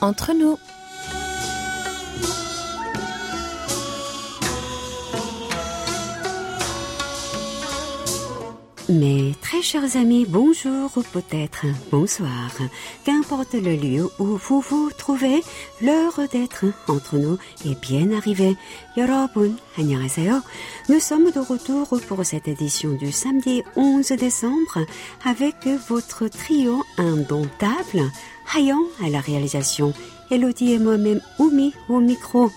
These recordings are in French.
entre nous. Mes très chers amis, bonjour ou peut-être bonsoir. Qu'importe le lieu où vous vous trouvez, l'heure d'être entre nous est bien arrivée. 여러분, 안녕하세요. Nous sommes de retour pour cette édition du samedi 11 décembre avec votre trio indomptable, Hayan à la réalisation, Elodie et moi-même Oumi au micro.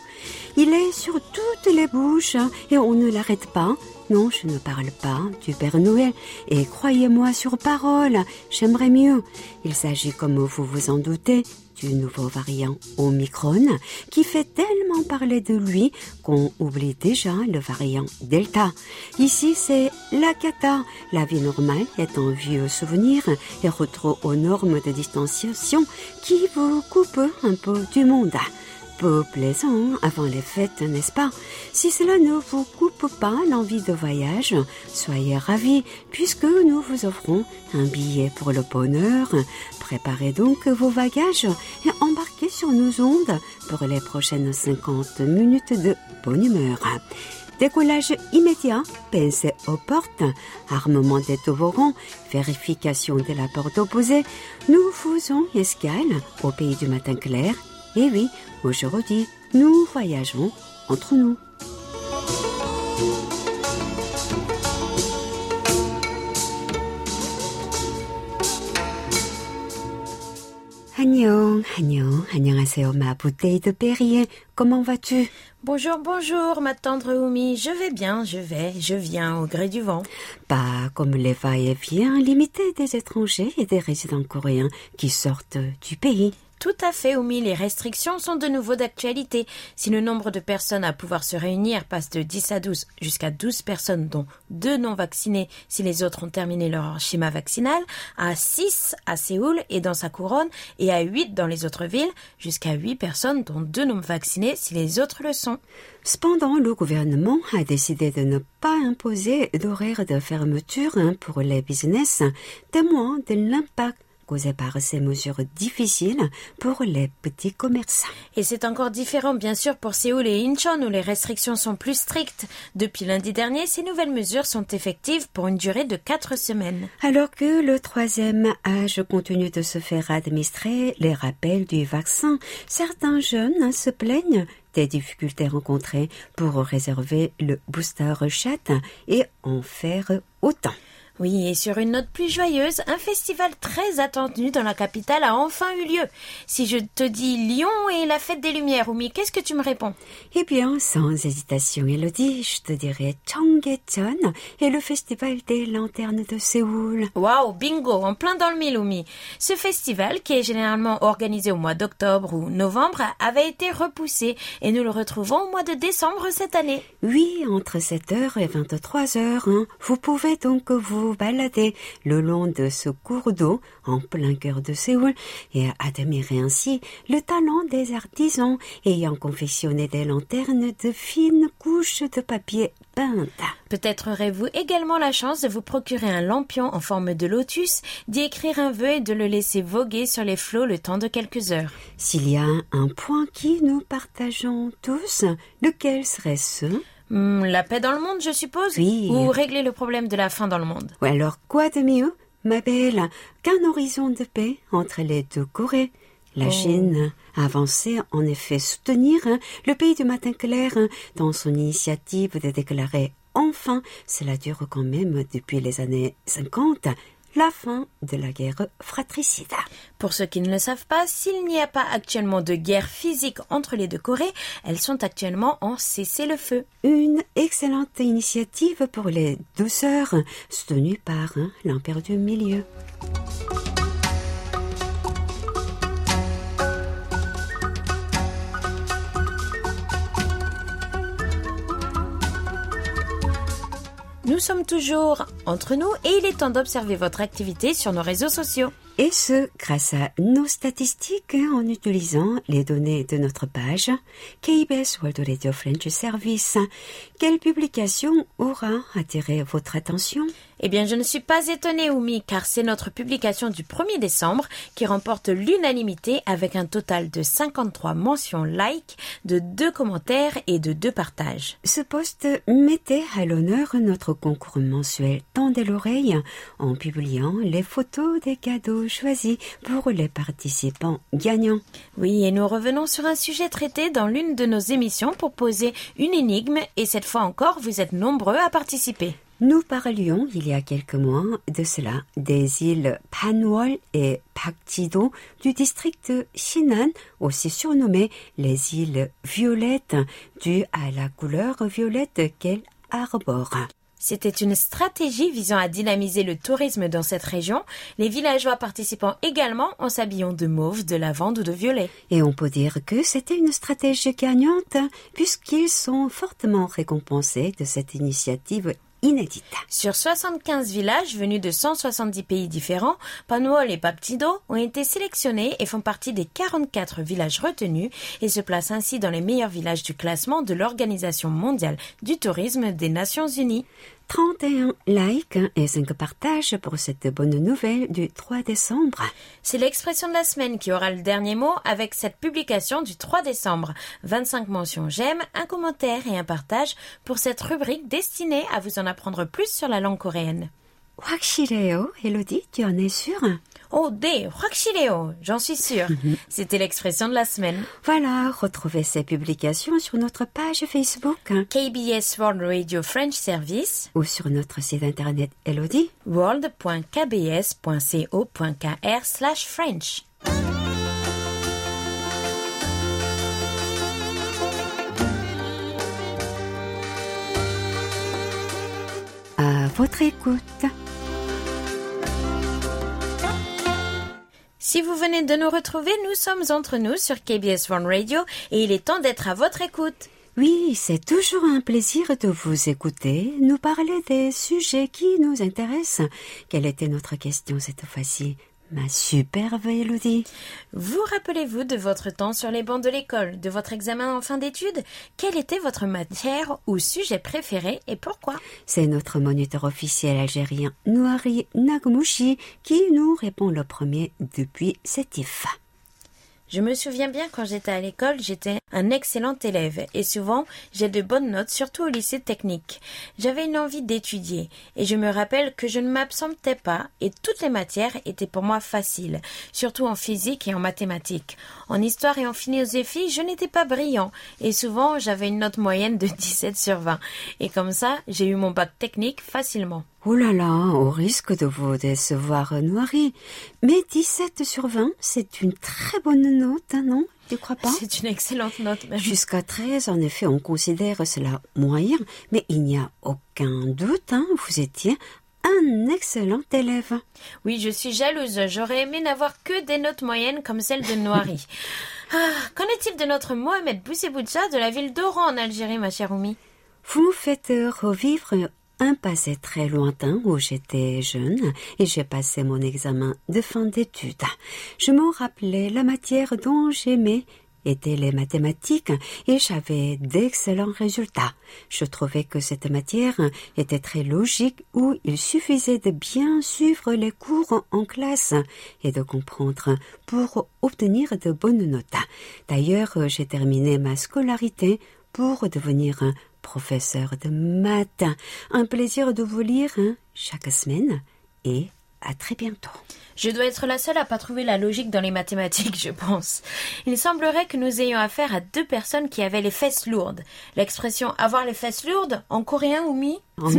Il est sur toutes les bouches et on ne l'arrête pas. Non, je ne parle pas du Père Noël. Et croyez-moi sur parole, j'aimerais mieux. Il s'agit, comme vous vous en doutez, du nouveau variant Omicron qui fait tellement parler de lui qu'on oublie déjà le variant Delta. Ici, c'est la cata. La vie normale est un vieux souvenir et retour aux normes de distanciation qui vous coupent un peu du monde plaisant avant les fêtes, n'est-ce pas? Si cela ne vous coupe pas l'envie de voyage, soyez ravis puisque nous vous offrons un billet pour le bonheur. Préparez donc vos bagages et embarquez sur nos ondes pour les prochaines 50 minutes de bonne humeur. Décollage immédiat, pensez aux portes, armement des toboggans, vérification de la porte opposée. Nous faisons escale au pays du matin clair. Et oui, aujourd'hui, nous voyageons entre nous. Agnon, Agnon, Agnon ma bouteille de Perrier, comment vas-tu? Bonjour, bonjour, ma tendre Oumi, je vais bien, je vais, je viens au gré du vent. Pas comme les va-et-vient limités des étrangers et des résidents coréens qui sortent du pays. Tout à fait, Oumi. Les restrictions sont de nouveau d'actualité. Si le nombre de personnes à pouvoir se réunir passe de 10 à 12 jusqu'à 12 personnes, dont deux non vaccinées si les autres ont terminé leur schéma vaccinal, à 6 à Séoul et dans sa couronne, et à 8 dans les autres villes, jusqu'à 8 personnes, dont deux non vaccinées si les autres le sont. Cependant, le gouvernement a décidé de ne pas imposer d'horaire de fermeture hein, pour les business, témoin de l'impact par ces mesures difficiles pour les petits commerçants. Et c'est encore différent, bien sûr, pour Séoul et Incheon, où les restrictions sont plus strictes. Depuis lundi dernier, ces nouvelles mesures sont effectives pour une durée de quatre semaines. Alors que le troisième âge continue de se faire administrer les rappels du vaccin, certains jeunes se plaignent des difficultés rencontrées pour réserver le booster chat et en faire autant. Oui, et sur une note plus joyeuse, un festival très attendu dans la capitale a enfin eu lieu. Si je te dis Lyon et la fête des Lumières, Oumi, qu'est-ce que tu me réponds? Eh bien, sans hésitation, Elodie, je te dirais Chonggaecheon et le festival des lanternes de Séoul. Waouh, bingo, en plein dans le mille, Oumi. Ce festival, qui est généralement organisé au mois d'octobre ou novembre, avait été repoussé et nous le retrouvons au mois de décembre cette année. Oui, entre 7h et 23h. Hein. Vous pouvez donc vous balader le long de ce cours d'eau en plein cœur de Séoul et admirer ainsi le talent des artisans ayant confectionné des lanternes de fines couches de papier peinte. Peut-être aurez-vous également la chance de vous procurer un lampion en forme de lotus, d'y écrire un vœu et de le laisser voguer sur les flots le temps de quelques heures. S'il y a un point qui nous partageons tous, lequel serait-ce Hmm, la paix dans le monde, je suppose Oui. Ou régler le problème de la faim dans le monde Ou alors quoi de mieux, ma belle, qu'un horizon de paix entre les deux Corées? La oh. Chine a avancé en effet soutenir hein, le pays du matin clair hein, dans son initiative de déclarer enfin, cela dure quand même depuis les années 50, la fin de la guerre fratricide. Pour ceux qui ne le savent pas, s'il n'y a pas actuellement de guerre physique entre les deux Corées, elles sont actuellement en cessez-le-feu. Une excellente initiative pour les deux sœurs, soutenue par hein, l'Empire du Milieu. Nous sommes toujours entre nous et il est temps d'observer votre activité sur nos réseaux sociaux. Et ce, grâce à nos statistiques en utilisant les données de notre page KBS World Radio French Service. Quelle publication aura attiré votre attention? Eh bien, je ne suis pas étonnée, Oumi, car c'est notre publication du 1er décembre qui remporte l'unanimité avec un total de 53 mentions like, de deux commentaires et de deux partages. Ce poste mettait à l'honneur notre concours mensuel Tendez l'oreille en publiant les photos des cadeaux choisis pour les participants gagnants. Oui, et nous revenons sur un sujet traité dans l'une de nos émissions pour poser une énigme et cette fois encore, vous êtes nombreux à participer. Nous parlions il y a quelques mois de cela des îles Panwol et Pakjido du district de Sinan, aussi surnommées les îles violettes, dues à la couleur violette qu'elles arborent. C'était une stratégie visant à dynamiser le tourisme dans cette région, les villageois participant également en s'habillant de mauve, de lavande ou de violet. Et on peut dire que c'était une stratégie gagnante, puisqu'ils sont fortement récompensés de cette initiative Sur 75 villages venus de 170 pays différents, Panwol et Paptido ont été sélectionnés et font partie des 44 villages retenus et se placent ainsi dans les meilleurs villages du classement de l'Organisation mondiale du tourisme des Nations unies. 31 likes et 5 partages pour cette bonne nouvelle du 3 décembre. C'est l'expression de la semaine qui aura le dernier mot avec cette publication du 3 décembre. 25 mentions j'aime, un commentaire et un partage pour cette rubrique destinée à vous en apprendre plus sur la langue coréenne. 확실해요, Elodie, tu en es sûre Oh, des, Huaxileo, j'en suis sûre. Mhm. C'était l'expression de la semaine. Voilà, retrouvez ces publications sur notre page Facebook. KBS World Radio French Service. Ou sur notre site internet Elodie. world.kbs.co.kr slash French. À votre écoute. Si vous venez de nous retrouver, nous sommes entre nous sur KBS One Radio et il est temps d'être à votre écoute. Oui, c'est toujours un plaisir de vous écouter, nous parler des sujets qui nous intéressent. Quelle était notre question cette fois-ci? Ma superbe Elodie. Vous rappelez-vous de votre temps sur les bancs de l'école, de votre examen en fin d'études? Quelle était votre matière ou sujet préféré et pourquoi? C'est notre moniteur officiel algérien Nouari Nagmouchi qui nous répond le premier depuis Sétif. Je me souviens bien quand j'étais à l'école, j'étais un excellent élève et souvent j'ai de bonnes notes, surtout au lycée technique. J'avais une envie d'étudier et je me rappelle que je ne m'absentais pas et toutes les matières étaient pour moi faciles, surtout en physique et en mathématiques. En histoire et en philosophie, je n'étais pas brillant et souvent j'avais une note moyenne de 17 sur 20 et comme ça, j'ai eu mon bac technique facilement. Oh là là, au risque de vous décevoir, Noirie. Mais 17 sur 20, c'est une très bonne note, hein, non? Tu crois pas? C'est une excellente note même. Jusqu'à 13, en effet, on considère cela moyen, mais il n'y a aucun doute, hein, vous étiez un excellent élève. Oui, je suis jalouse. J'aurais aimé n'avoir que des notes moyennes comme celle de Noirie. ah, qu'en est-il de notre Mohamed Bousseboucha de la ville d'Oran en Algérie, ma chère Oumi? Vous me faites revivre un passé très lointain où j'étais jeune et j'ai passé mon examen de fin d'études. Je me rappelais la matière dont j'aimais étaient les mathématiques et j'avais d'excellents résultats. Je trouvais que cette matière était très logique où il suffisait de bien suivre les cours en classe et de comprendre pour obtenir de bonnes notes. D'ailleurs, j'ai terminé ma scolarité pour devenir professeur de maths. Un plaisir de vous lire hein, chaque semaine et à très bientôt. Je dois être la seule à pas trouver la logique dans les mathématiques, je pense. Il semblerait que nous ayons affaire à deux personnes qui avaient les fesses lourdes. L'expression avoir les fesses lourdes en coréen ou mi euh,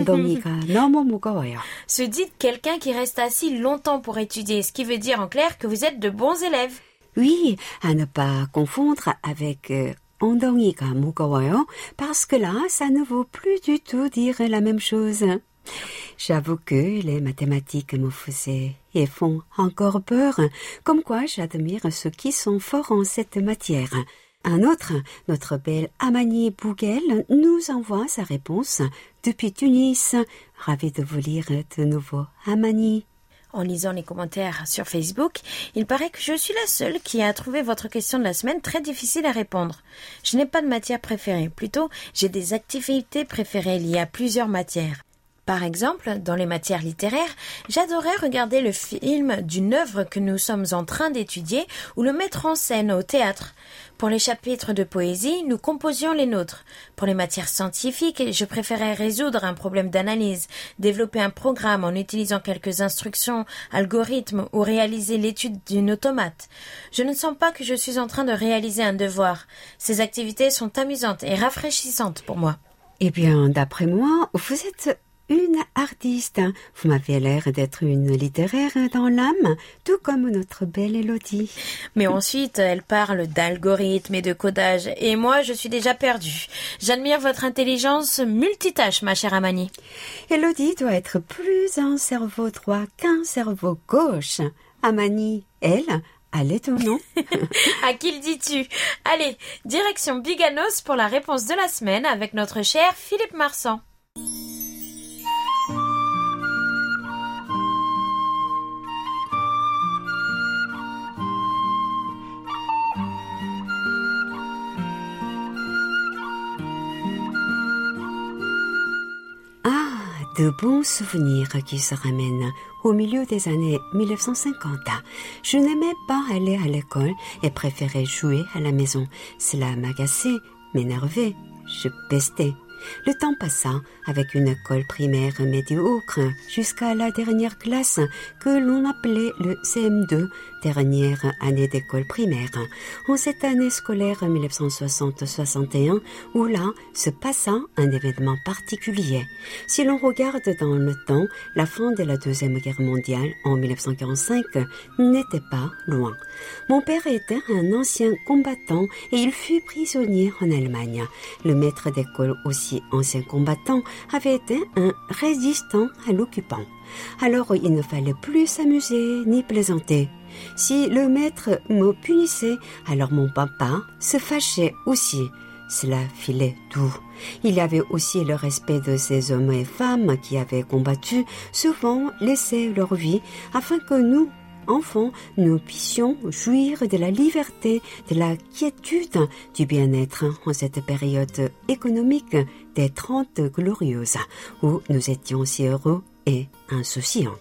se dit quelqu'un qui reste assis longtemps pour étudier, ce qui veut dire en clair que vous êtes de bons élèves. Oui, à ne pas confondre avec euh, 엉덩이가 무거워요, parce que là, ça ne vaut plus du tout dire la même chose. J'avoue que les mathématiques me faisaient et font encore peur, comme quoi j'admire ceux qui sont forts en cette matière. Un autre, notre belle Amani Bouguel, nous envoie sa réponse depuis Tunis. Ravi de vous lire de nouveau, Amani. En lisant les commentaires sur Facebook, il paraît que je suis la seule qui a trouvé votre question de la semaine très difficile à répondre. Je n'ai pas de matière préférée, plutôt j'ai des activités préférées liées à plusieurs matières. Par exemple, dans les matières littéraires, j'adorais regarder le film d'une œuvre que nous sommes en train d'étudier ou le mettre en scène au théâtre. Pour les chapitres de poésie, nous composions les nôtres. Pour les matières scientifiques, je préférais résoudre un problème d'analyse, développer un programme en utilisant quelques instructions, algorithmes ou réaliser l'étude d'une automate. Je ne sens pas que je suis en train de réaliser un devoir. Ces activités sont amusantes et rafraîchissantes pour moi. Eh bien, d'après moi, vous êtes une artiste. Vous m'avez l'air d'être une littéraire dans l'âme, tout comme notre belle Elodie. Mais ensuite, elle parle d'algorithmes et de codage, et moi, je suis déjà perdue. J'admire votre intelligence multitâche, ma chère Amani. Elodie doit être plus un cerveau droit qu'un cerveau gauche. Amani, elle, Allez, ton nom À qui le dis-tu? Allez, direction Biganos pour la réponse de la semaine avec notre cher Philippe Marsan. De bons souvenirs qui se ramènent au milieu des années 1950. Je n'aimais pas aller à l'école et préférais jouer à la maison. Cela m'agaçait, m'énervait, je pestais. Le temps passa avec une école primaire médiocre jusqu'à la dernière classe que l'on appelait le CM2, dernière année d'école primaire. En cette année scolaire 1960-61, où là se passa un événement particulier. Si l'on regarde dans le temps, la fin de la Deuxième Guerre mondiale en 1945 n'était pas loin. Mon père était un ancien combattant et il fut prisonnier en Allemagne. Le maître d'école aussi ancien combattant avait été un résistant à l'occupant. Alors il ne fallait plus s'amuser ni plaisanter. Si le maître me punissait, alors mon papa se fâchait aussi. Cela filait doux. Il avait aussi le respect de ces hommes et femmes qui avaient combattu, souvent laissé leur vie, afin que nous, enfants, nous puissions jouir de la liberté, de la quiétude, du bien-être en cette période économique des Trente Glorieuses, où nous étions si heureux et insouciants.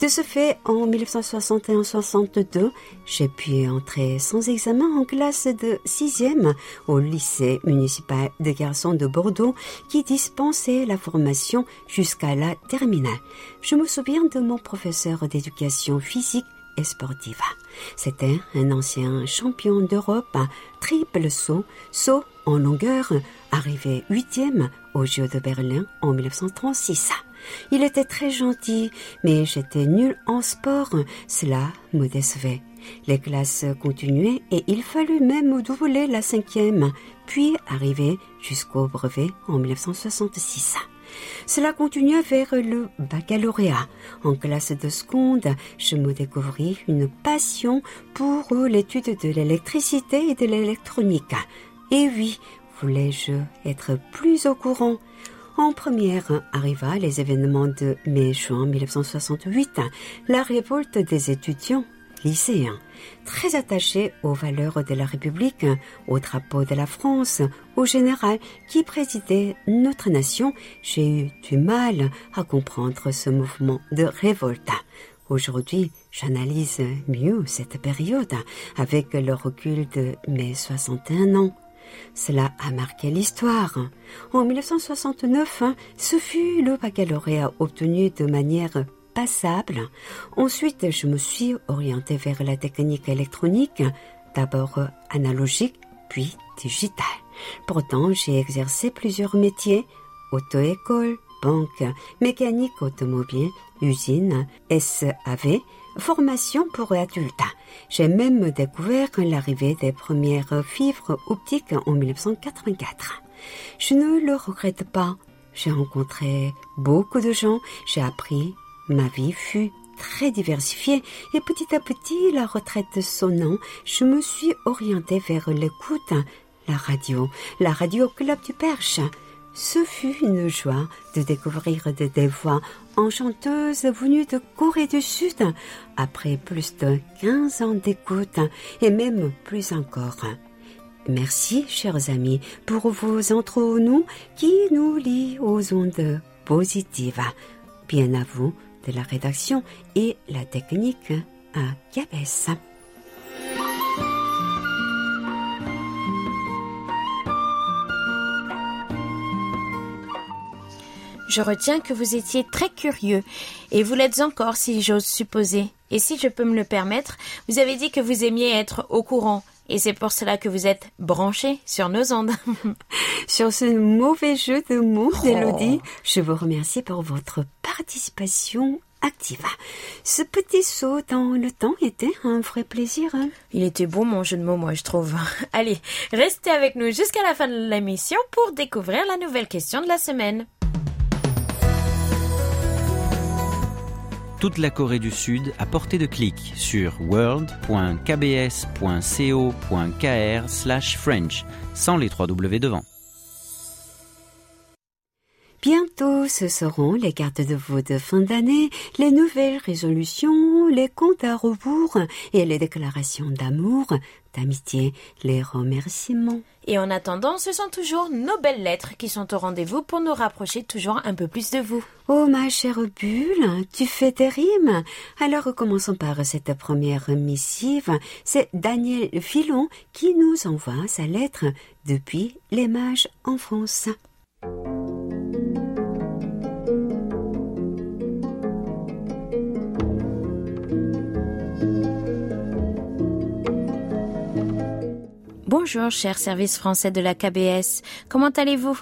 De ce fait, en 1961-62, j'ai pu entrer sans examen en classe de sixième au lycée municipal de garçons de Bordeaux qui dispensait la formation jusqu'à la terminale. Je me souviens de mon professeur d'éducation physique et sportive. C'était un ancien champion d'Europe, triple saut, saut en longueur, arrivé huitième aux Jeux de Berlin en 1936. Il était très gentil, mais j'étais nul en sport, cela me décevait. Les classes continuaient et il fallut même doubler la cinquième, puis arriver jusqu'au brevet en 1966. Cela continua vers le baccalauréat. En classe de seconde, je me découvris une passion pour l'étude de l'électricité et de l'électronique. Et oui, voulais-je être plus au courant? En première arriva les événements de mai-juin 1968, la révolte des étudiants lycéens. Très attachés aux valeurs de la République, au drapeau de la France, au général qui présidait notre nation, j'ai eu du mal à comprendre ce mouvement de révolte. Aujourd'hui, j'analyse mieux cette période avec le recul de mes 61 ans. Cela a marqué l'histoire. En 1969, ce fut le baccalauréat obtenu de manière Ensuite, je me suis orientée vers la technique électronique, d'abord analogique, puis digitale. Pourtant, j'ai exercé plusieurs métiers, auto-école, banque, mécanique automobile, usine, SAV, formation pour adultes. J'ai même découvert l'arrivée des premières fibres optiques en 1984. Je ne le regrette pas. J'ai rencontré beaucoup de gens, j'ai appris, ma vie fut très diversifiée et petit à petit, la retraite sonnant, je me suis orientée vers l'écoute, la radio, la radio Club du Perche. ce fut une joie de découvrir des voix enchanteuses venues de Corée du Sud après plus de 15 ans d'écoute et même plus encore. Merci, chers amis, pour vos entre-nous qui nous lient aux ondes positives. Bien à vous de la rédaction et la technique à Gabès. Je retiens que vous étiez très curieux, et vous l'êtes encore si j'ose supposer. Et si je peux me le permettre, vous avez dit que vous aimiez être au courant, et c'est pour cela que vous êtes branché sur nos ondes. sur ce mauvais jeu de mots, oh. je vous remercie pour votre participation active. Ce petit saut dans le temps était un vrai plaisir. Hein. Il était beau mon jeu de mots, moi je trouve. Allez, restez avec nous jusqu'à la fin de l'émission pour découvrir la nouvelle question de la semaine. Toute la Corée du Sud à portée de clic sur world.kbs.co.kr/french sans les trois W devant. Bientôt, ce seront les cartes de vœux de fin d'année, les nouvelles résolutions, les comptes à rebours et les déclarations d'amour, d'amitié, les remerciements. Et en attendant, ce sont toujours nos belles lettres qui sont au rendez-vous pour nous rapprocher toujours un peu plus de vous. Oh ma chère Bulle, tu fais tes rimes. Alors commençons par cette première missive. C'est Daniel Filon qui nous envoie sa lettre depuis les mages en France. Bonjour, cher service français de la KBS. Comment allez-vous?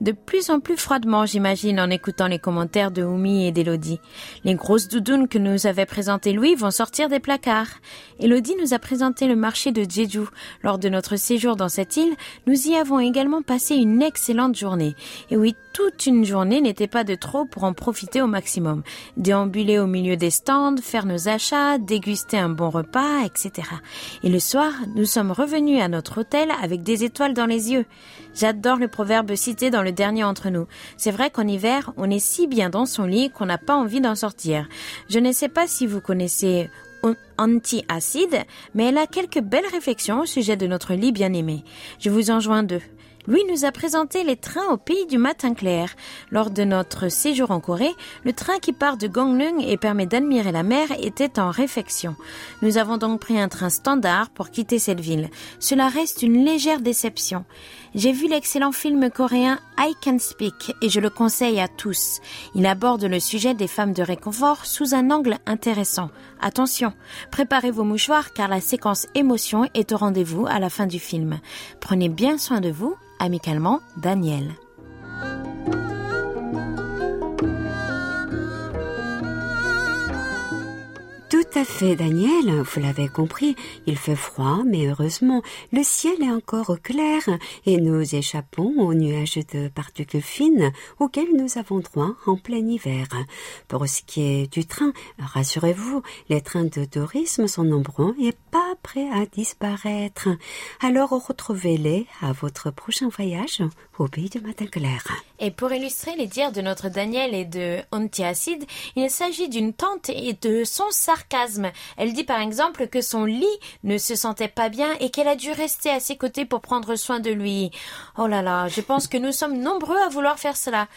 De plus en plus froidement, j'imagine, en écoutant les commentaires de Oumi et d'Elodie. Les grosses doudounes que nous avait présentées Louis vont sortir des placards. Elodie nous a présenté le marché de Jeju. Lors de notre séjour dans cette île, nous y avons également passé une excellente journée. Et oui, toute une journée n'était pas de trop pour en profiter au maximum. Déambuler au milieu des stands, faire nos achats, déguster un bon repas, etc. Et le soir, nous sommes revenus à notre hôtel avec des étoiles dans les yeux. J'adore le proverbe cité dans le dernier entre nous. C'est vrai qu'en hiver, on est si bien dans son lit qu'on n'a pas envie d'en sortir. Je ne sais pas si vous connaissez anti-acide, mais elle a quelques belles réflexions au sujet de notre lit bien-aimé. Je vous en joins deux. Lui nous a présenté les trains au pays du matin clair. Lors de notre séjour en Corée, le train qui part de Gangneung et permet d'admirer la mer était en réfection. Nous avons donc pris un train standard pour quitter cette ville. Cela reste une légère déception. J'ai vu l'excellent film coréen I Can Speak et je le conseille à tous. Il aborde le sujet des femmes de réconfort sous un angle intéressant. Attention, préparez vos mouchoirs car la séquence émotion est au rendez-vous à la fin du film. Prenez bien soin de vous Amicalement, Daniel. À fait, Daniel, vous l'avez compris, il fait froid, mais heureusement, le ciel est encore clair et nous échappons aux nuages de particules fines auxquels nous avons droit en plein hiver. Pour ce qui est du train, rassurez-vous, les trains de tourisme sont nombreux et pas prêts à disparaître. Alors retrouvez-les à votre prochain voyage au pays du matin clair. Et pour illustrer les dires de notre Daniel et de Ontiacide, il s'agit d'une tante et de son sarcasme. Elle dit par exemple que son lit ne se sentait pas bien et qu'elle a dû rester à ses côtés pour prendre soin de lui. Oh là là, je pense que nous sommes nombreux à vouloir faire cela.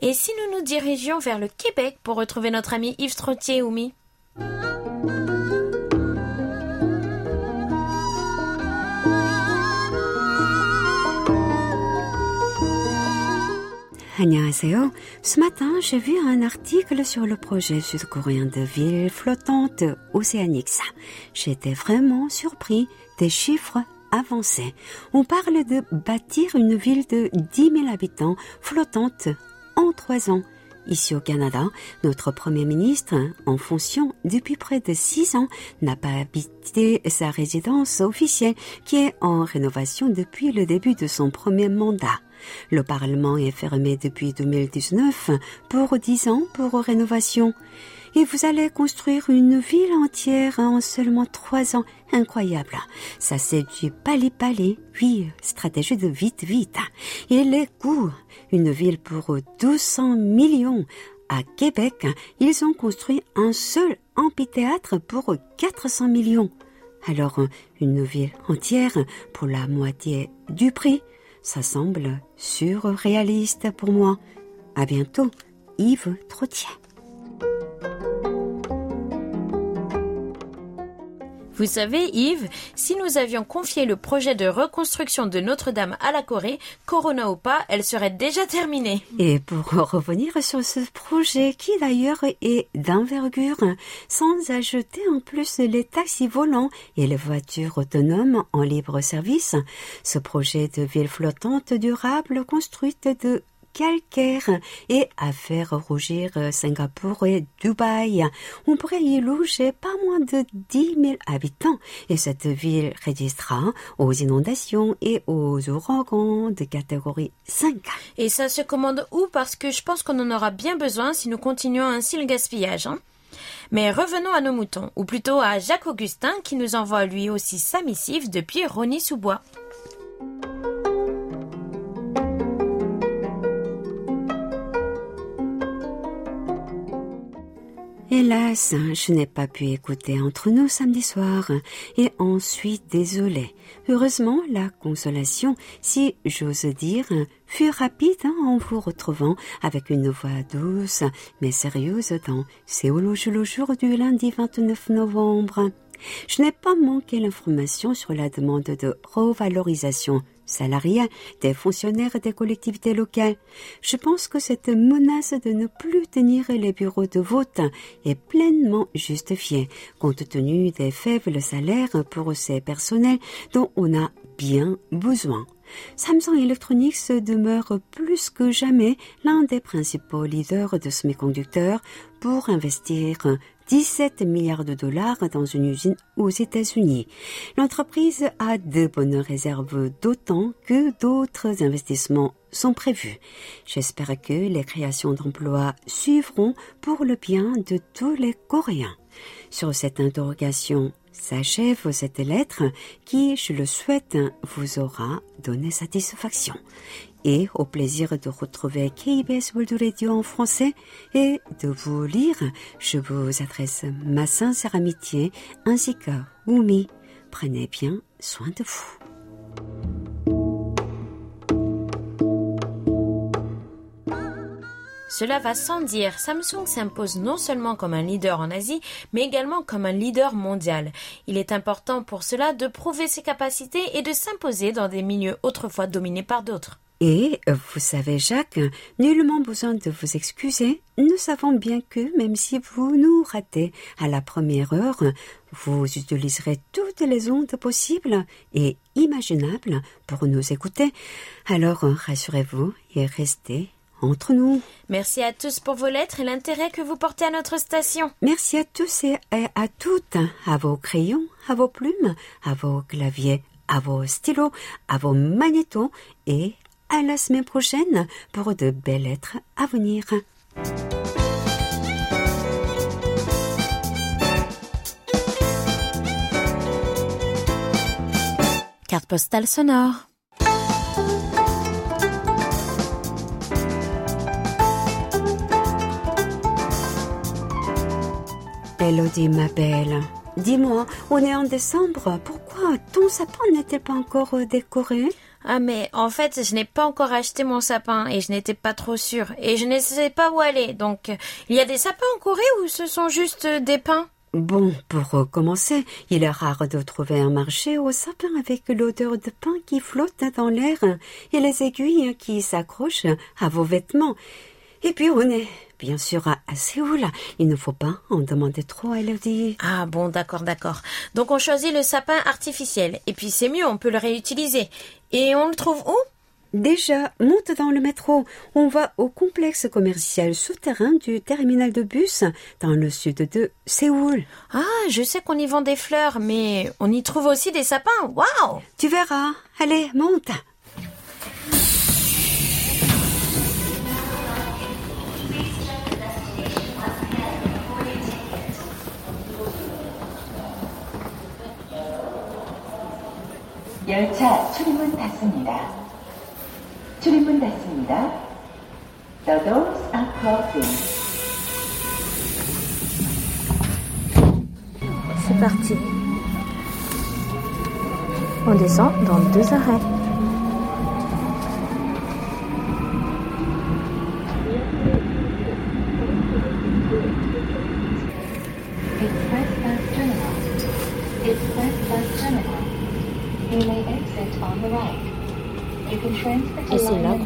Et si nous nous dirigions vers le Québec pour retrouver notre ami Yves Trottier, Oumi? 안녕하세요. Ce matin, j'ai vu un article sur le projet sud-coréen de ville flottante Oceanix. J'étais vraiment surpris des chiffres avancés. On parle de bâtir une ville de 10 000 habitants flottante en trois ans. Ici au Canada, notre Premier ministre, en fonction depuis près de six ans, n'a pas habité sa résidence officielle qui est en rénovation depuis le début de son premier mandat. Le Parlement est fermé depuis 2019 pour 10 ans pour rénovation. Et vous allez construire une ville entière en seulement 3 ans. Incroyable. Ça c'est du pali-pali. Oui, stratégie de vite vite. Et les coûts. Une ville pour 200 millions. À Québec, ils ont construit un seul amphithéâtre pour 400 millions. Alors, une ville entière pour la moitié du prix, ça semble surréaliste pour moi. À bientôt, Yves Trottier. Vous savez, Yves, si nous avions confié le projet de reconstruction de Notre-Dame à la Corée, Corona ou pas, elle serait déjà terminée. Et pour revenir sur ce projet qui d'ailleurs est d'envergure, sans ajouter en plus les taxis volants et les voitures autonomes en libre service, ce projet de ville flottante durable construite de calcaire et à faire rougir Singapour et Dubaï. On pourrait y loger pas moins de 10 000 habitants et cette ville résistera aux inondations et aux ouragans de catégorie 5. Et ça se commande où? Parce que je pense qu'on en aura bien besoin si nous continuons ainsi le gaspillage. Hein mais revenons à nos moutons, ou plutôt à Jacques Augustin qui nous envoie lui aussi sa missive depuis Rony-sous-Bois. Hélas, je n'ai pas pu écouter entre nous samedi soir et en suis désolée. Heureusement, la consolation, si j'ose dire, fut rapide en vous retrouvant avec une voix douce mais sérieuse dans Séoul au jour du lundi 29 novembre? Je n'ai pas manqué l'information sur la demande de revalorisation salariés, des fonctionnaires des collectivités locales. Je pense que cette menace de ne plus tenir les bureaux de vote est pleinement justifiée, compte tenu des faibles salaires pour ces personnels dont on a bien besoin. Samsung Electronics demeure plus que jamais l'un des principaux leaders de semi-conducteurs pour investir 17 milliards de dollars dans une usine aux États-Unis. L'entreprise a de bonnes réserves d'autant que d'autres investissements sont prévus. J'espère que les créations d'emplois suivront pour le bien de tous les Coréens. Sur cette interrogation s'achève cette lettre qui, je le souhaite, vous aura donné satisfaction et au plaisir de retrouver KBS World Radio en français et de vous lire, je vous adresse ma sincère amitié ainsi qu'à Oumi. Prenez bien soin de vous. Cela va sans dire, Samsung s'impose non seulement comme un leader en Asie, mais également comme un leader mondial. Il est important pour cela de prouver ses capacités et de s'imposer dans des milieux autrefois dominés par d'autres. Et vous savez, Jacques, nullement besoin de vous excuser. Nous savons bien que même si vous nous ratez à la première heure, vous utiliserez toutes les ondes possibles et imaginables pour nous écouter. Alors rassurez-vous et restez entre nous. Merci à tous pour vos lettres et l'intérêt que vous portez à notre station. Merci à tous et à toutes, à vos crayons, à vos plumes, à vos claviers, à vos stylos, à vos magnétos et à la semaine prochaine pour de belles lettres à venir. Carte postale sonore. Elodie, ma belle, dis-moi, on est en décembre, pourquoi ton sapin n'était pas encore décoré? Ah mais en fait je n'ai pas encore acheté mon sapin et je n'étais pas trop sûre et je ne sais pas où aller donc il y a des sapins en Corée ou ce sont juste des pins? Bon, pour commencer, il est rare de trouver un marché au sapin avec l'odeur de pain qui flotte dans l'air et les aiguilles qui s'accrochent à vos vêtements. Et puis on est bien sûr à, Séoul. Il ne faut pas en demander trop, elle dit. Ah bon, d'accord, d'accord. Donc on choisit le sapin artificiel. Et puis c'est mieux, on peut le réutiliser. Et on le trouve où? Déjà, monte dans le métro. On va au complexe commercial souterrain du terminal de bus dans le sud de Séoul. Ah, je sais qu'on y vend des fleurs, mais on y trouve aussi des sapins. Waouh Tu verras. Allez, monte. 열차 출입문 닫습니다. 출입문 닫습니다. The doors are closing. C'est parti. On descend dans deux arrêts.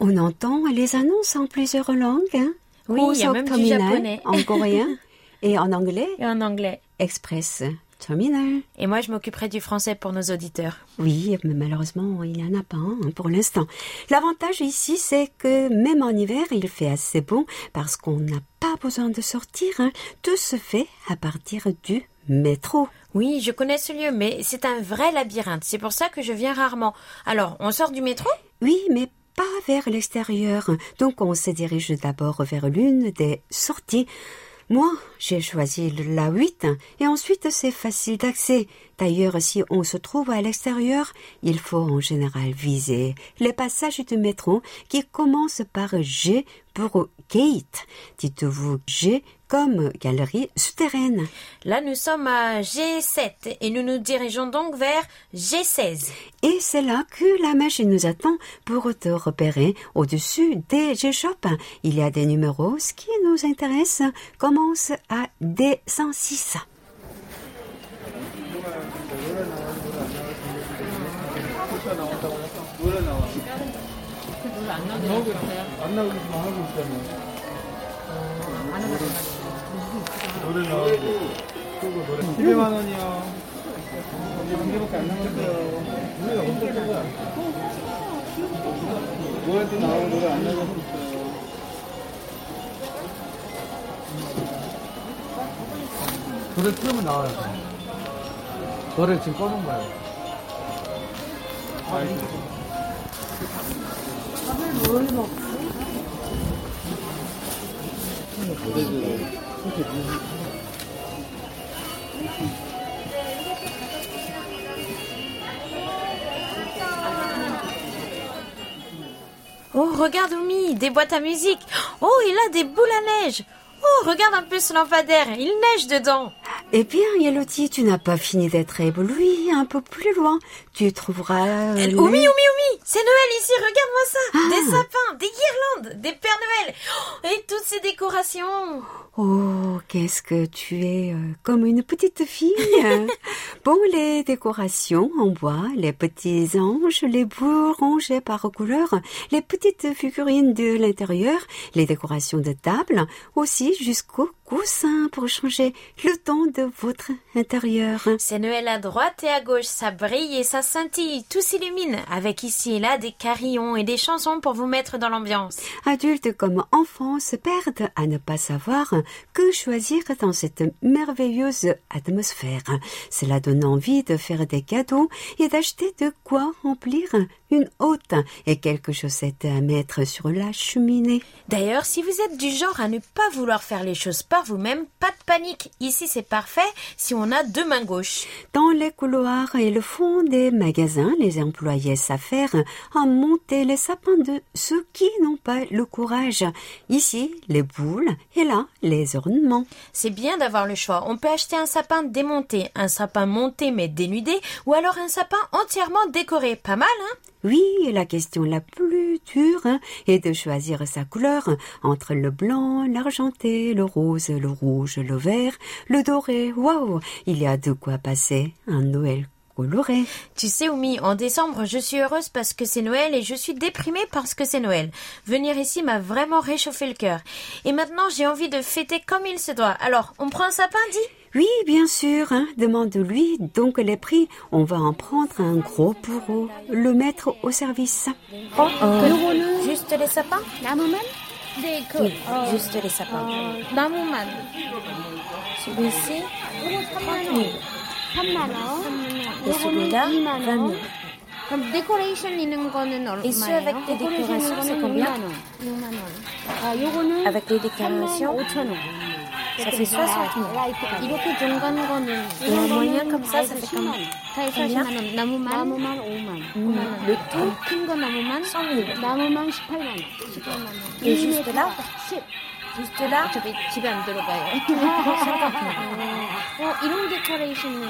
On entend les annonces en plusieurs langues. Hein? Oui, il y a même du Terminal japonais. En coréen et en anglais, Et en anglais. Express Terminal. Et moi, je m'occuperai du français pour nos auditeurs. Oui, mais malheureusement, il n'y en a pas un pour l'instant. L'avantage ici, c'est que même en hiver, il fait assez bon parce qu'on n'a pas besoin de sortir. hein. Tout se fait à partir du métro. Oui, je connais ce lieu, mais c'est un vrai labyrinthe. C'est pour ça que je viens rarement. Alors, on sort du métro? Oui, mais pas vers l'extérieur. Donc on se dirige d'abord vers l'une des sorties. Moi, j'ai choisi la 8 et ensuite c'est facile d'accès. D'ailleurs, si on se trouve à l'extérieur, il faut en général viser les passages du métro qui commencent par G pour gate. Dites-vous G comme galerie souterraine. Là, nous sommes à G7 et nous nous dirigeons donc vers G16. Et c'est là que la machine nous attend pour te repérer au-dessus des G-Shop. Il y a des numéros. Ce qui nous intéresse commence à D106. 노래 나오고 200만 원이요. 이제 한 개밖에 안 남았어요. 노래가 노래도 나오고 노래 안 있어요 노래 틀으면 나와요. 노래 지금 꺼놓은 거예요 Oh, regarde Oumi, des boîtes à musique. Oh, il a des boules à neige. Oh, regarde un peu ce lampadaire, il neige dedans. Eh bien, Yeloti, tu n'as pas fini d'être ébloui. Un peu plus loin, tu trouveras... euh, les- Oumi, Oumi, Oumi, c'est Noël ici, regarde-moi ça. Des sapins, des guirlandes, des Pères Noël. Oh, et toutes ces décorations. Oh, qu'est-ce que tu es euh, comme une petite fille. bon, les décorations en bois, les petits anges, les bouts rangés par couleur, les petites figurines de l'intérieur, les décorations de table, aussi jusqu'au coussin pour changer le ton de votre intérieur. C'est Noël à droite et à gauche, ça brille et ça scintille, tout s'illumine, avec ici et là des carillons et des chansons pour vous mettre dans l'ambiance. Adultes comme enfants se perdent à ne pas savoir que choisir dans cette merveilleuse atmosphère. Cela donne envie de faire des cadeaux et d'acheter de quoi remplir une hôte et quelques chaussettes à mettre sur la cheminée. D'ailleurs, si vous êtes du genre à ne pas vouloir faire les choses par vous-même, pas de panique. Ici, c'est parfait si on a deux mains gauches. Dans les couloirs et le fond des magasins, les employés s'affairent à monter les sapins de ceux qui n'ont pas le courage. Ici, les boules et là, les ornements. C'est bien d'avoir le choix. On peut acheter un sapin démonté, un sapin monté mais dénudé, ou alors un sapin entièrement décoré. Pas mal, hein? Oui, la question la plus dure hein, est de choisir sa couleur entre le blanc, l'argenté, le rose, le rouge, le vert, le doré. Waouh, il y a de quoi passer un Noël coloré. Tu sais, Oumi, en décembre, je suis heureuse parce que c'est Noël et je suis déprimée parce que c'est Noël. Venir ici m'a vraiment réchauffé le cœur. Et maintenant, j'ai envie de fêter comme il se doit. Alors, on prend un sapin, dit oui, bien sûr, hein, demande-lui donc les prix. On va en prendre un gros pour le mettre au service. Oh, oh. Juste les sapins. Oui, juste les sapins. Celui-ci, 30 000. Et celui-là, 20 000. Et ceux avec des décorations, c'est combien Avec les décorations, 5 000. ça fait 60 000. 이렇게 중간 거는 Et un moyen comme ça, ça fait combien 다 해서 10만 원. 나무만 나무만 5만. Mm, 5만 원. le tout, 큰거 나무만 100 000. 나무만 18만 원. 18만 원. Et juste là 10. Juste là, 어차피 집에 안 들어가요. 50 000. 어, 이런 데코레이션은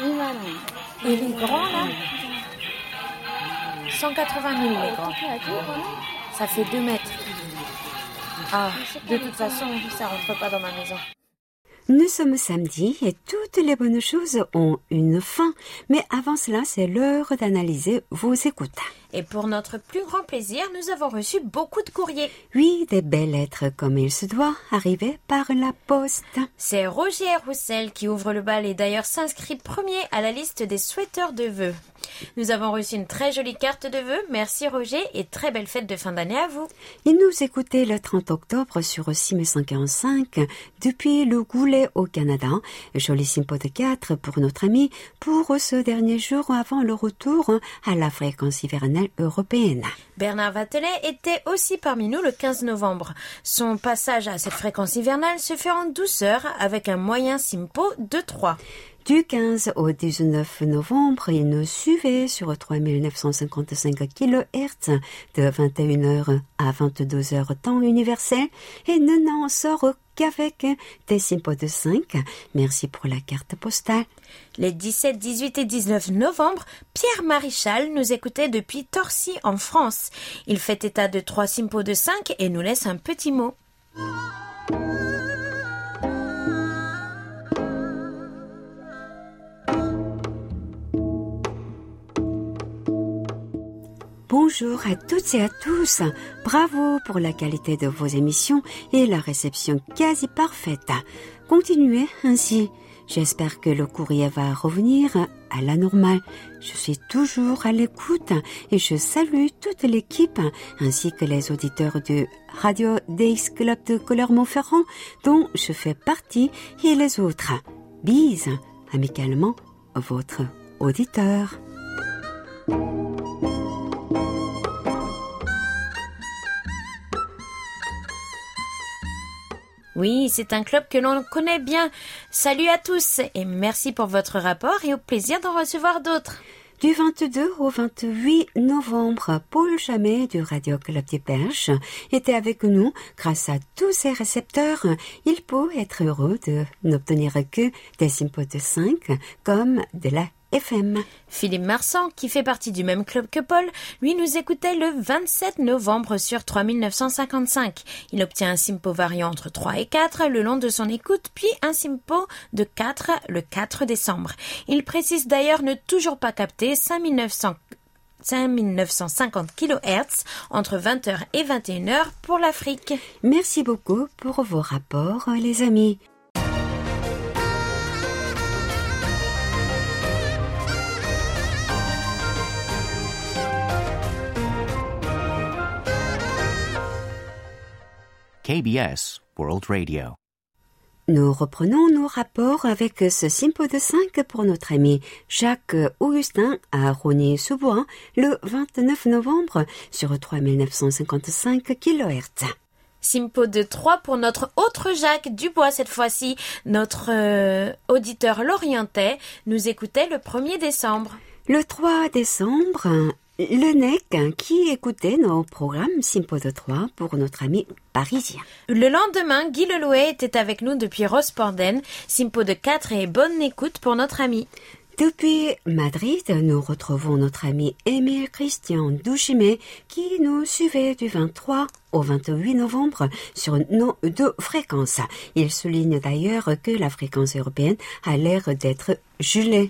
2만 원. Et les grands, là 180 000 les grands. 어떻게 하지, 이거는? Ça fait 2 mètres. Ah, de toute façon, ça rentre pas dans ma maison. Nous sommes samedi et toutes les bonnes choses ont une fin. Mais avant cela, c'est l'heure d'analyser vos écoutes. Et pour notre plus grand plaisir, nous avons reçu beaucoup de courriers. Oui, des belles lettres comme il se doit, arrivées par la poste. C'est Roger Roussel qui ouvre le bal et d'ailleurs s'inscrit premier à la liste des souhaiteurs de vœux. Nous avons reçu une très jolie carte de vœux. Merci Roger et très belle fête de fin d'année à vous. Il nous écoutait le 30 octobre sur 6145 depuis le Goulet au Canada. Jolissime 4 pour notre ami pour ce dernier jour avant le retour à la fréquence hivernale Bernard Vatelet était aussi parmi nous le 15 novembre. Son passage à cette fréquence hivernale se fait en douceur avec un moyen Simpo de 3. Du 15 au 19 novembre, il nous suivait sur 3955 kHz de 21h à 22h temps universel et ne n'en sort qu'avec des de 5. Merci pour la carte postale. Les 17, 18 et 19 novembre, Pierre Maréchal nous écoutait depuis Torcy en France. Il fait état de trois simpos de 5 et nous laisse un petit mot. Bonjour à toutes et à tous. Bravo pour la qualité de vos émissions et la réception quasi parfaite. Continuez ainsi. J'espère que le courrier va revenir à la normale. Je suis toujours à l'écoute et je salue toute l'équipe ainsi que les auditeurs du Radio Days Club de Couleur-Montferrand dont je fais partie et les autres. Bise, amicalement, votre auditeur. Oui, c'est un club que l'on connaît bien. Salut à tous et merci pour votre rapport et au plaisir d'en recevoir d'autres. Du 22 au 28 novembre, Paul Chamet du Radio Club des Perches était avec nous. Grâce à tous ces récepteurs, il peut être heureux de n'obtenir que des sympos de 5 comme de la FM. Philippe Marsan, qui fait partie du même club que Paul, lui nous écoutait le 27 novembre sur 3955. Il obtient un simpo variant entre 3 et 4 le long de son écoute, puis un simpo de 4 le 4 décembre. Il précise d'ailleurs ne toujours pas capter 5900 5950 kHz entre 20h et 21h pour l'Afrique. Merci beaucoup pour vos rapports, les amis. KBS World Radio. Nous reprenons nos rapports avec ce simpo de 5 pour notre ami Jacques Augustin à Rogny-sous-Bois le 29 novembre sur 3955 kHz. Simpo de 3 pour notre autre Jacques Dubois cette fois-ci. Notre euh, auditeur lorientais nous écoutait le 1er décembre. Le 3 décembre, le NEC qui écoutait nos programmes Simpo de 3 pour notre ami parisien. Le lendemain, Guy Lelouet était avec nous depuis Rosporden. Simpo de 4 et bonne écoute pour notre ami. Depuis Madrid, nous retrouvons notre ami Émile Christian Douchimé qui nous suivait du 23 au 28 novembre sur nos deux fréquences. Il souligne d'ailleurs que la fréquence européenne a l'air d'être gelée.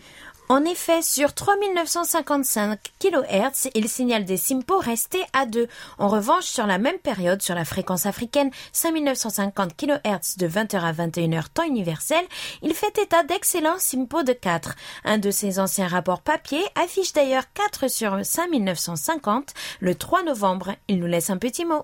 En effet, sur 3955 kHz, il signale des SIMPO restés à 2. En revanche, sur la même période, sur la fréquence africaine 5950 kHz de 20h à 21h temps universel, il fait état d'excellents SIMPO de 4. Un de ses anciens rapports papier affiche d'ailleurs 4 sur 5950 le 3 novembre. Il nous laisse un petit mot.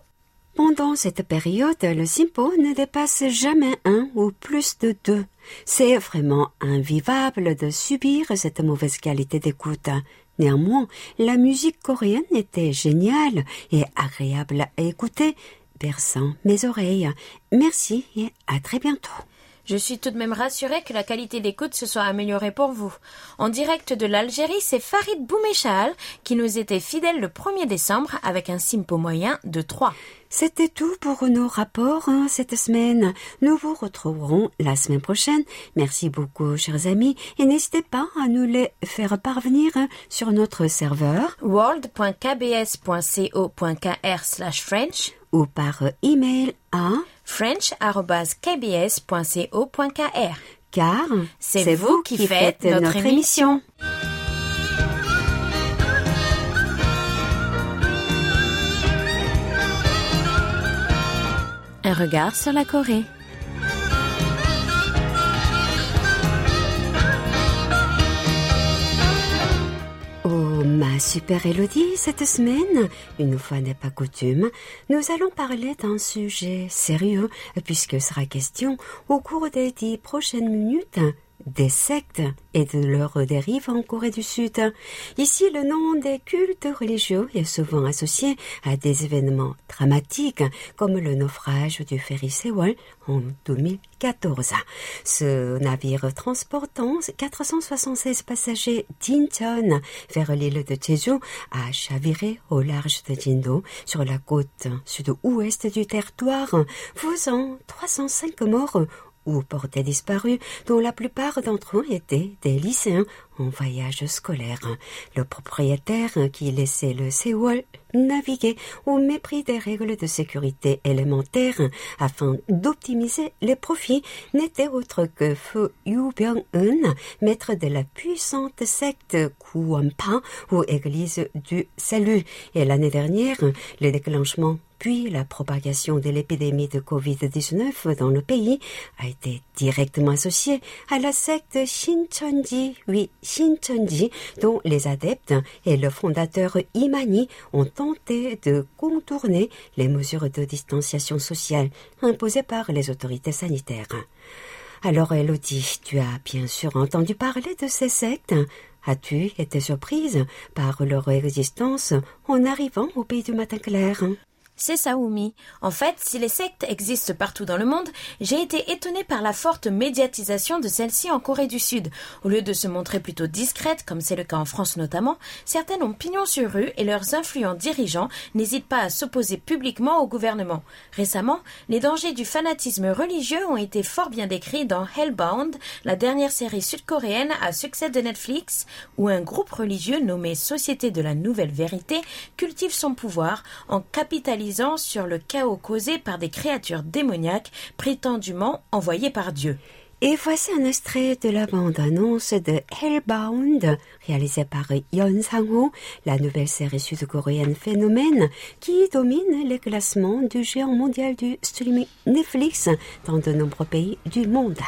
Pendant cette période, le SIMPO ne dépasse jamais un ou plus de deux. C'est vraiment invivable de subir cette mauvaise qualité d'écoute. Néanmoins, la musique coréenne était géniale et agréable à écouter, berçant mes oreilles. Merci et à très bientôt. Je suis tout de même rassurée que la qualité d'écoute se soit améliorée pour vous. En direct de l'Algérie, c'est Farid Boumechal qui nous était fidèle le 1er décembre avec un simpo moyen de 3. C'était tout pour nos rapports hein, cette semaine. Nous vous retrouverons la semaine prochaine. Merci beaucoup, chers amis, et n'hésitez pas à nous les faire parvenir hein, sur notre serveur world.kbs.co.kr/french ou par email à french.kbs.co.kr. car C'est vous qui faites notre émission. Un regard sur la Corée. Ma super Elodie, cette semaine, une fois n'est pas coutume, nous allons parler d'un sujet sérieux, puisque sera question, au cours des dix prochaines minutes, des sectes et de leurs dérives en Corée du Sud. Ici, le nom des cultes religieux est souvent associé à des événements dramatiques comme le naufrage du ferry Sewol en 2014. Ce navire transportant 476 passagers d'Incheon vers l'île de Jeju a chaviré au large de Jindo sur la côte sud-ouest du territoire, faisant 305 morts ou portés disparus, dont la plupart d'entre eux étaient des lycéens en voyage scolaire. Le propriétaire qui laissait le Séoul naviguer au mépris des règles de sécurité élémentaires afin d'optimiser les profits n'était autre que Fu Yu Byung-eun, maître de la puissante secte Kuwonpa ou Église du Salut. Et l'année dernière, le déclenchement puis la propagation de l'épidémie de Covid-19 dans le pays a été directement associée à la secte Shincheonji, oui, Shincheonji, dont les adeptes et le fondateur Imani ont tenté de contourner les mesures de distanciation sociale imposées par les autorités sanitaires. Alors, Elodie, tu as bien sûr entendu parler de ces sectes. As-tu été surprise par leur existence en arrivant au pays du matin clair? C'est ça, Oumi. En fait, si les sectes existent partout dans le monde, j'ai été étonnée par la forte médiatisation de celles-ci en Corée du Sud. Au lieu de se montrer plutôt discrètes, comme c'est le cas en France notamment, certaines ont pignon sur rue et leurs influents dirigeants n'hésitent pas à s'opposer publiquement au gouvernement. Récemment, les dangers du fanatisme religieux ont été fort bien décrits dans Hellbound, la dernière série sud-coréenne à succès de Netflix, où un groupe religieux nommé Société de la Nouvelle Vérité cultive son pouvoir en capitalisant sur le chaos causé par des créatures démoniaques prétendument envoyées par Dieu. Et voici un extrait de la bande-annonce de Hellbound, réalisée par Yeon Sang-ho, la nouvelle série sud-coréenne phénomène qui domine les classements du géant mondial du streaming Netflix dans de nombreux pays du monde.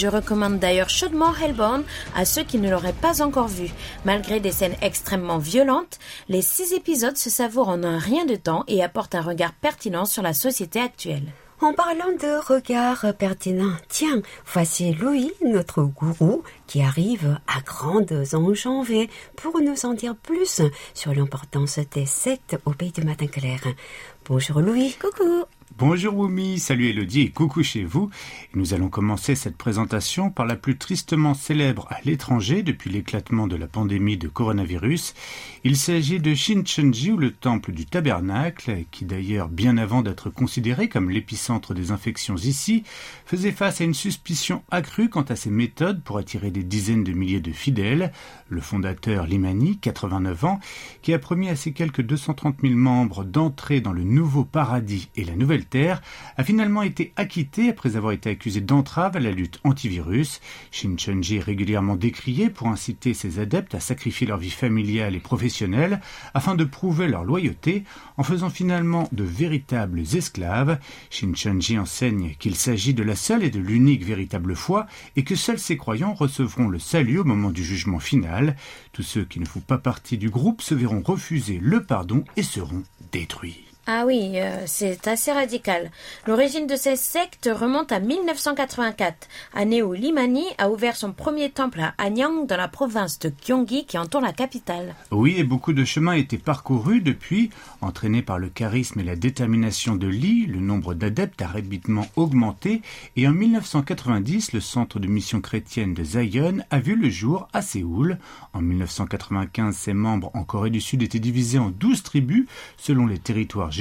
Je recommande d'ailleurs chaudement Hellbound à ceux qui ne l'auraient pas encore vu. Malgré des scènes extrêmement violentes, les six épisodes se savourent en un rien de temps et apportent un regard pertinent sur la société actuelle. En parlant de regard pertinent, tiens, voici Louis, notre gourou, qui arrive à grandes enjambées pour nous en dire plus sur l'importance des sectes au pays du matin clair. Bonjour Louis. Coucou Bonjour Wumi, salut Elodie et coucou chez vous. Nous allons commencer cette présentation par la plus tristement célèbre à l'étranger depuis l'éclatement de la pandémie de coronavirus. Il s'agit de Shincheonji ou le temple du tabernacle, qui d'ailleurs bien avant d'être considéré comme l'épicentre des infections ici, faisait face à une suspicion accrue quant à ses méthodes pour attirer des dizaines de milliers de fidèles. Le fondateur Limani, 89 ans, qui a promis à ses quelques 230 000 membres d'entrer dans le nouveau paradis et la nouvelle a finalement été acquitté après avoir été accusé d'entrave à la lutte antivirus. Shincheonji est régulièrement décrié pour inciter ses adeptes à sacrifier leur vie familiale et professionnelle afin de prouver leur loyauté en faisant finalement de véritables esclaves. Shincheonji enseigne qu'il s'agit de la seule et de l'unique véritable foi et que seuls ses croyants recevront le salut au moment du jugement final. Tous ceux qui ne font pas partie du groupe se verront refuser le pardon et seront détruits. Ah oui, euh, c'est assez radical. L'origine de ces sectes remonte à 1984, année où Limani a ouvert son premier temple à Anyang dans la province de Gyeonggi qui entoure la capitale. Oui, et beaucoup de chemins étaient parcourus depuis. Entraîné par le charisme et la détermination de Lee, le nombre d'adeptes a rapidement augmenté et en 1990, le centre de mission chrétienne de Zion a vu le jour à Séoul. En 1995, ses membres en Corée du Sud étaient divisés en 12 tribus selon les territoires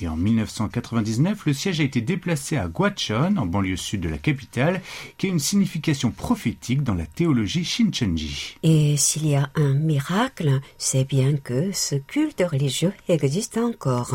et en 1999 le siège a été déplacé à Gwacheon en banlieue sud de la capitale qui a une signification prophétique dans la théologie Shincheonji. Et s'il y a un miracle, c'est bien que ce culte religieux existe encore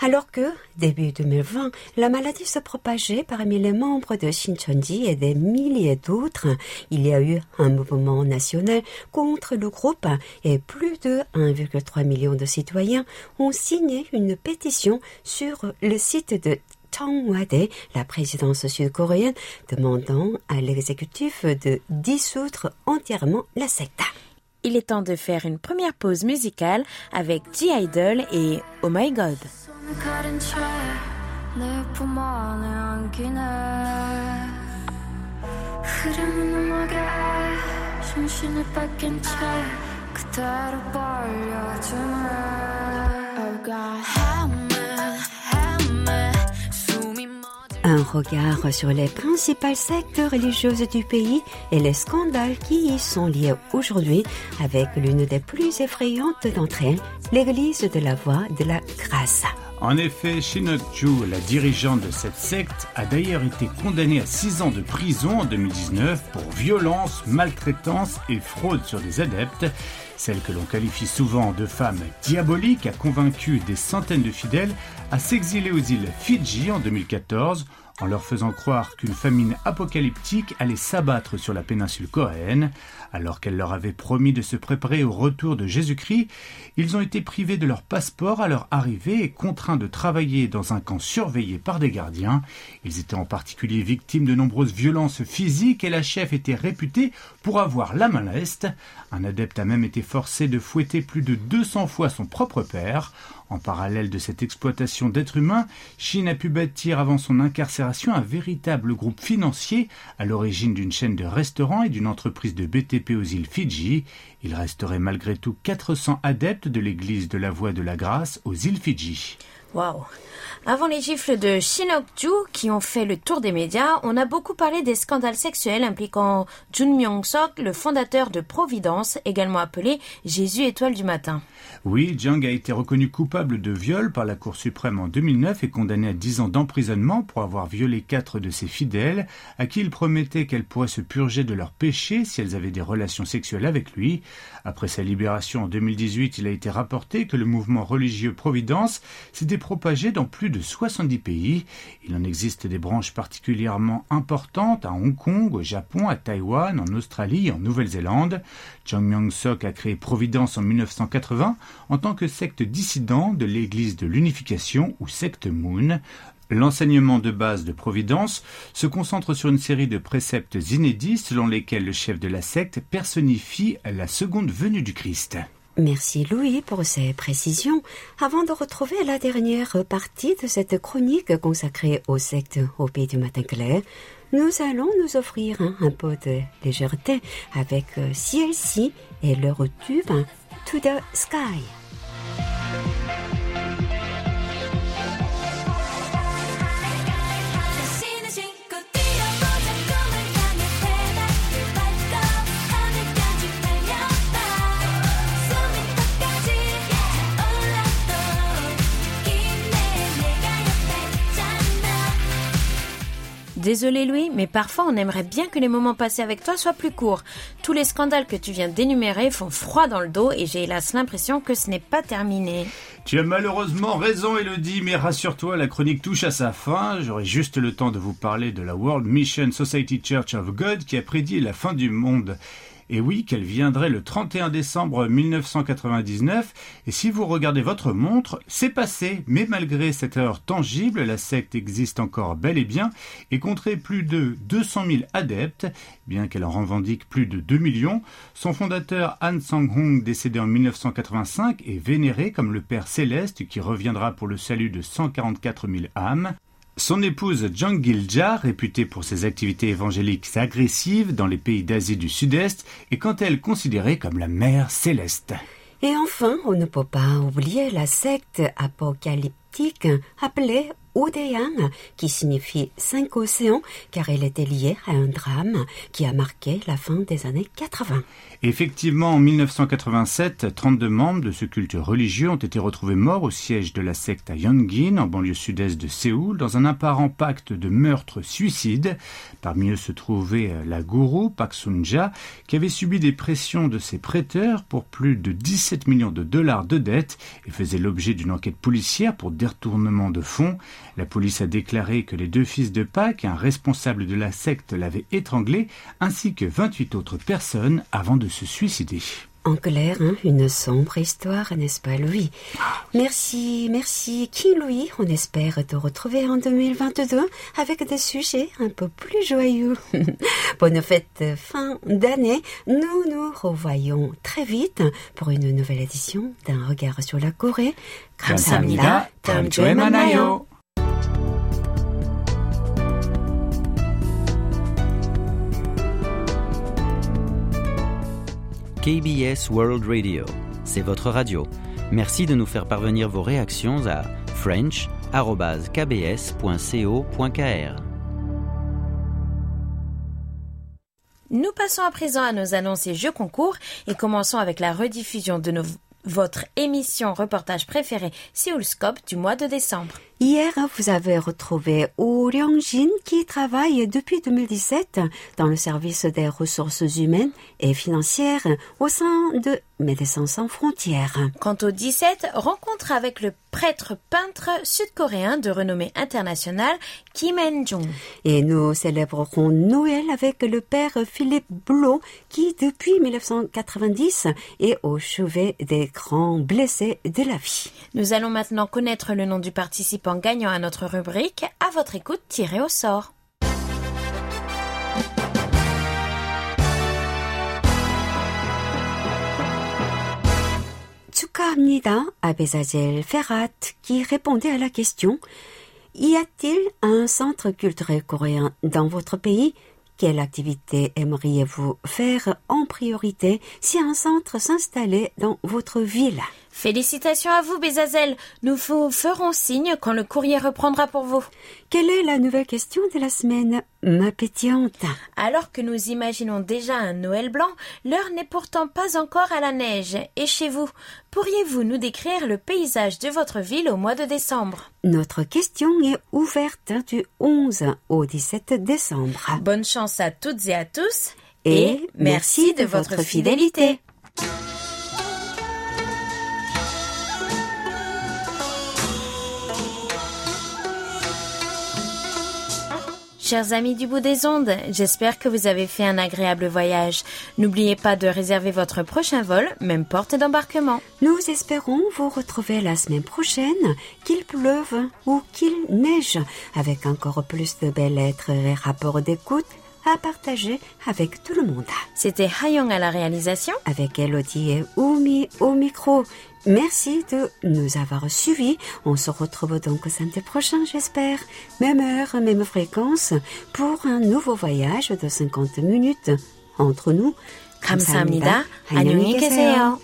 alors que, début 2020, la maladie se propageait parmi les membres de Shincheonji et des milliers d'autres. Il y a eu un mouvement national contre le groupe et plus de 1,3 million de citoyens ont signé une pétition sur le site de Wade, la présidence sud-coréenne, demandant à l'exécutif de dissoudre entièrement la secte. Il est temps de faire une première pause musicale avec G-Idol et Oh My God 가린 채내품 안에 안기네 흐르는 음악에 정신을 뺏긴 채 그대로 빨려드네 Oh God Un regard sur les principales sectes religieuses du pays et les scandales qui y sont liés aujourd'hui avec l'une des plus effrayantes d'entre elles, l'Église de la Voix de la Grâce. En effet, Shinok-ju, la dirigeante de cette secte, a d'ailleurs été condamnée à 6 ans de prison en 2019 pour violence, maltraitance et fraude sur des adeptes. Celle que l'on qualifie souvent de femme diabolique a convaincu des centaines de fidèles à s'exiler aux îles Fidji en 2014 en leur faisant croire qu'une famine apocalyptique allait s'abattre sur la péninsule coréenne. Alors qu'elle leur avait promis de se préparer au retour de Jésus-Christ, ils ont été privés de leur passeport à leur arrivée et contraints de travailler dans un camp surveillé par des gardiens. Ils étaient en particulier victimes de nombreuses violences physiques et la chef était réputée pour avoir la main leste. Un adepte a même été forcé de fouetter plus de 200 fois son propre père. En parallèle de cette exploitation d'êtres humains, Chine a pu bâtir avant son incarcération un véritable groupe financier à l'origine d'une chaîne de restaurants et d'une entreprise de BTP aux îles Fidji. Il resterait malgré tout 400 adeptes de l'église de la Voie de la Grâce aux îles Fidji. Waouh Avant les gifles de Shinok-ju qui ont fait le tour des médias, on a beaucoup parlé des scandales sexuels impliquant Jun Myung-sok, le fondateur de Providence, également appelé Jésus étoile du matin. Oui, Jiang a été reconnu coupable de viol par la Cour suprême en 2009 et condamné à 10 ans d'emprisonnement pour avoir violé quatre de ses fidèles, à qui il promettait qu'elles pourraient se purger de leurs péchés si elles avaient des relations sexuelles avec lui. Après sa libération en 2018, il a été rapporté que le mouvement religieux Providence s'était propagé dans plus de 70 pays. Il en existe des branches particulièrement importantes à Hong Kong, au Japon, à Taïwan, en Australie et en Nouvelle-Zélande. Chang Myung-sok a créé Providence en 1980 en tant que secte dissident de l'Église de l'Unification ou secte Moon. L'enseignement de base de Providence se concentre sur une série de préceptes inédits selon lesquels le chef de la secte personnifie la seconde venue du Christ. Merci Louis pour ces précisions. Avant de retrouver la dernière partie de cette chronique consacrée aux sectes au pays du matin clair, nous allons nous offrir un, peu de légèreté avec CLC et leur tube To the Sky. Désolé Louis, mais parfois on aimerait bien que les moments passés avec toi soient plus courts. Tous les scandales que tu viens d'énumérer font froid dans le dos et j'ai hélas l'impression que ce n'est pas terminé. Tu as malheureusement raison, Elodie, mais rassure-toi, la chronique touche à sa fin. J'aurai juste le temps de vous parler de la World Mission Society Church of God qui a prédit la fin du monde. Et oui, qu'elle viendrait le 31 décembre 1999. Et si vous regardez votre montre, c'est passé. Mais malgré cette heure tangible, la secte existe encore bel et bien et compterait plus de 200 000 adeptes, bien qu'elle en revendique plus de 2 millions. Son fondateur Han Sang-hong, décédé en 1985, est vénéré comme le Père céleste qui reviendra pour le salut de 144 000 âmes. Son épouse Jang Gilja, réputée pour ses activités évangéliques agressives dans les pays d'Asie du Sud-Est, est quant à elle considérée comme la mère céleste. Et enfin, on ne peut pas oublier la secte apocalyptique appelée Odeyan, qui signifie cinq océans, car elle était liée à un drame qui a marqué la fin des années 80. Effectivement, en 1987, 32 membres de ce culte religieux ont été retrouvés morts au siège de la secte à Yongin, en banlieue sud-est de Séoul, dans un apparent pacte de meurtre-suicide. Parmi eux se trouvait euh, la gourou Pak Sunja, qui avait subi des pressions de ses prêteurs pour plus de 17 millions de dollars de dettes et faisait l'objet d'une enquête policière pour détournement de fonds. La police a déclaré que les deux fils de Pak, un responsable de la secte, l'avaient étranglé, ainsi que 28 autres personnes avant de se suicider. En clair, hein, une sombre histoire, n'est-ce pas, Louis Merci, merci, King Louis. On espère te retrouver en 2022 avec des sujets un peu plus joyeux. Bonne fête fin d'année. Nous nous revoyons très vite pour une nouvelle édition d'un regard sur la Corée. 감사합니다. 다음 주에 만나요. KBS World Radio, c'est votre radio. Merci de nous faire parvenir vos réactions à french.kbs.co.kr. Nous passons à présent à nos annonces et jeux concours et commençons avec la rediffusion de votre émission reportage préférée Séoulscope du mois de décembre. Hier, vous avez retrouvé Oh Ryong-jin qui travaille depuis 2017 dans le service des ressources humaines et financières au sein de Médecins sans frontières. Quant au 17, rencontre avec le prêtre peintre sud-coréen de renommée internationale Kim En-jung. Et nous célébrerons Noël avec le père Philippe Boulot qui, depuis 1990, est au chevet des grands blessés de la vie. Nous allons maintenant connaître le nom du participant participant gagnant à notre rubrique À votre écoute tirée au sort. Tsukahamnida à Bezazel Ferrat qui répondait à la question Y a-t-il un centre culturel coréen dans votre pays? Quelle activité aimeriez-vous faire en priorité si un centre s'installait dans votre ville? Félicitations à vous, Bézazel. Nous vous ferons signe quand le courrier reprendra pour vous. Quelle est la nouvelle question de la semaine, ma pétillante? Alors que nous imaginons déjà un Noël blanc, l'heure n'est pourtant pas encore à la neige. Et chez vous, pourriez-vous nous décrire le paysage de votre ville au mois de décembre? Notre question est ouverte du 11 au 17 décembre. Bonne chance à toutes et à tous. Et merci de votre fidélité. Chers amis du bout des ondes, j'espère que vous avez fait un agréable voyage. N'oubliez pas de réserver votre prochain vol, même porte d'embarquement. Nous espérons vous retrouver la semaine prochaine, qu'il pleuve ou qu'il neige, avec encore plus de belles lettres et rapports d'écoute à partager avec tout le monde. C'était Hayong à la réalisation. Avec Elodie et Oumi au micro. Merci de nous avoir suivis. On se retrouve donc samedi prochain, j'espère. Même heure, même fréquence, pour un nouveau voyage de 50 minutes entre nous. 감사합니다. 안녕히 계세요.